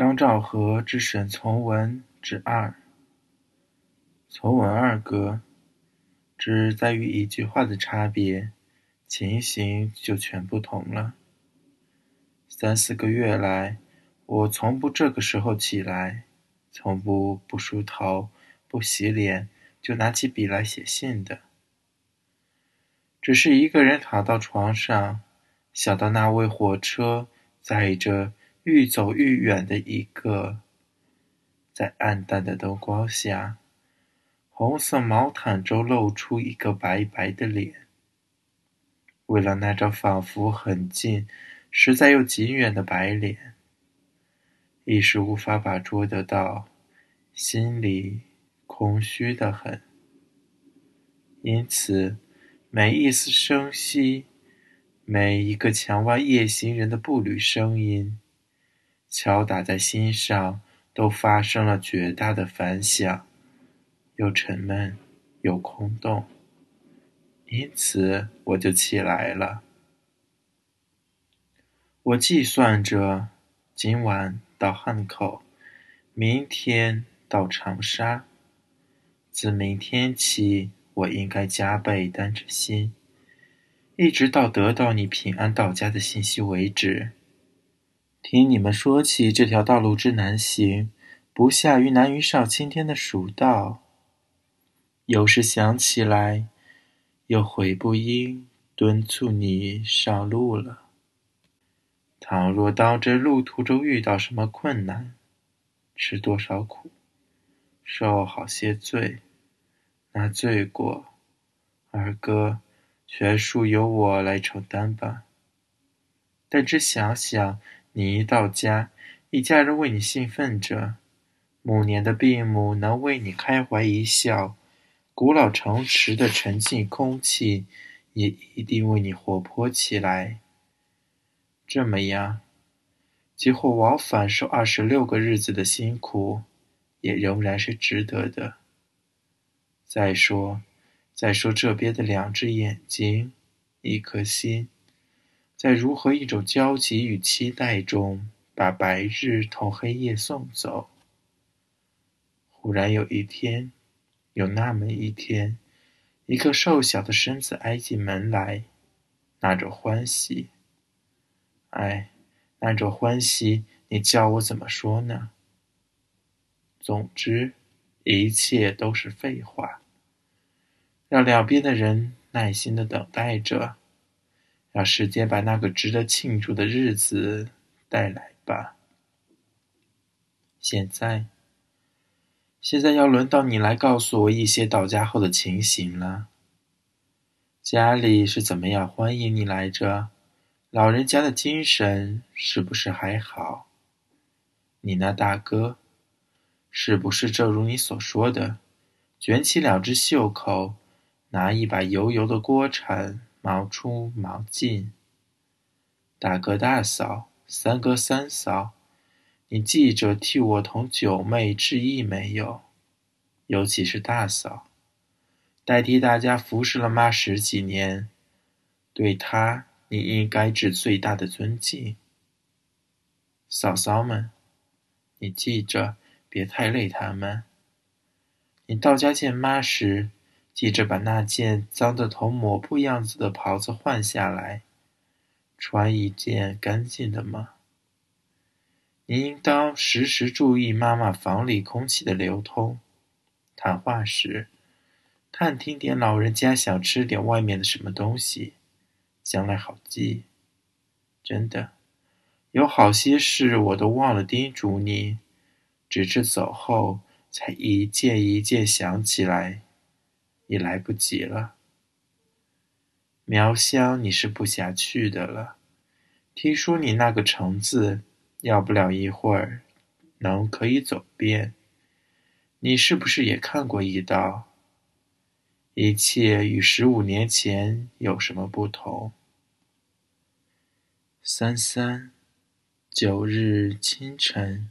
张兆和之沈从文之二。从文二哥，只在于一句话的差别，情形就全不同了。三四个月来，我从不这个时候起来，从不不梳头、不洗脸就拿起笔来写信的。只是一个人躺到床上，想到那位火车载着愈走愈远的一个，在暗淡的灯光下，红色毛毯中露出一个白白的脸。为了那张仿佛很近、实在又极远的白脸，一时无法把捉得到，心里空虚的很。因此。每一丝声息，每一个墙外夜行人的步履声音，敲打在心上，都发生了绝大的反响，又沉闷，又空洞。因此，我就起来了。我计算着，今晚到汉口，明天到长沙，自明天起。我应该加倍担着心，一直到得到你平安到家的信息为止。听你们说起这条道路之难行，不下于难于上青天的蜀道。有时想起来，又悔不应敦促你上路了。倘若当真路途中遇到什么困难，吃多少苦，受好些罪。那罪过，二哥，全数由我来承担吧。但只想想，你一到家，一家人为你兴奋着，暮年的病母能为你开怀一笑，古老城池的沉静空气也一定为你活泼起来。这么样，几乎往返受二十六个日子的辛苦，也仍然是值得的。再说，再说这边的两只眼睛，一颗心，在如何一种焦急与期待中，把白日同黑夜送走。忽然有一天，有那么一天，一个瘦小的身子挨进门来，那种欢喜，哎，那种欢喜，你叫我怎么说呢？总之。一切都是废话。让两边的人耐心的等待着，让时间把那个值得庆祝的日子带来吧。现在，现在要轮到你来告诉我一些到家后的情形了。家里是怎么样欢迎你来着？老人家的精神是不是还好？你那大哥？是不是正如你所说的，卷起两只袖口，拿一把油油的锅铲，忙出忙进？大哥大嫂，三哥三嫂，你记着替我同九妹致意没有？尤其是大嫂，代替大家服侍了妈十几年，对她你应该致最大的尊敬。嫂嫂们，你记着。别太累，他们。你到家见妈时，记着把那件脏得同抹布样子的袍子换下来，穿一件干净的吗？你应当时时注意妈妈房里空气的流通。谈话时，探听点老人家想吃点外面的什么东西，将来好记。真的，有好些事我都忘了叮嘱你。直至走后，才一件一件想起来，也来不及了。苗乡，你是不暇去的了。听说你那个橙子，要不了一会儿，能可以走遍。你是不是也看过一道？一切与十五年前有什么不同？三三九日清晨。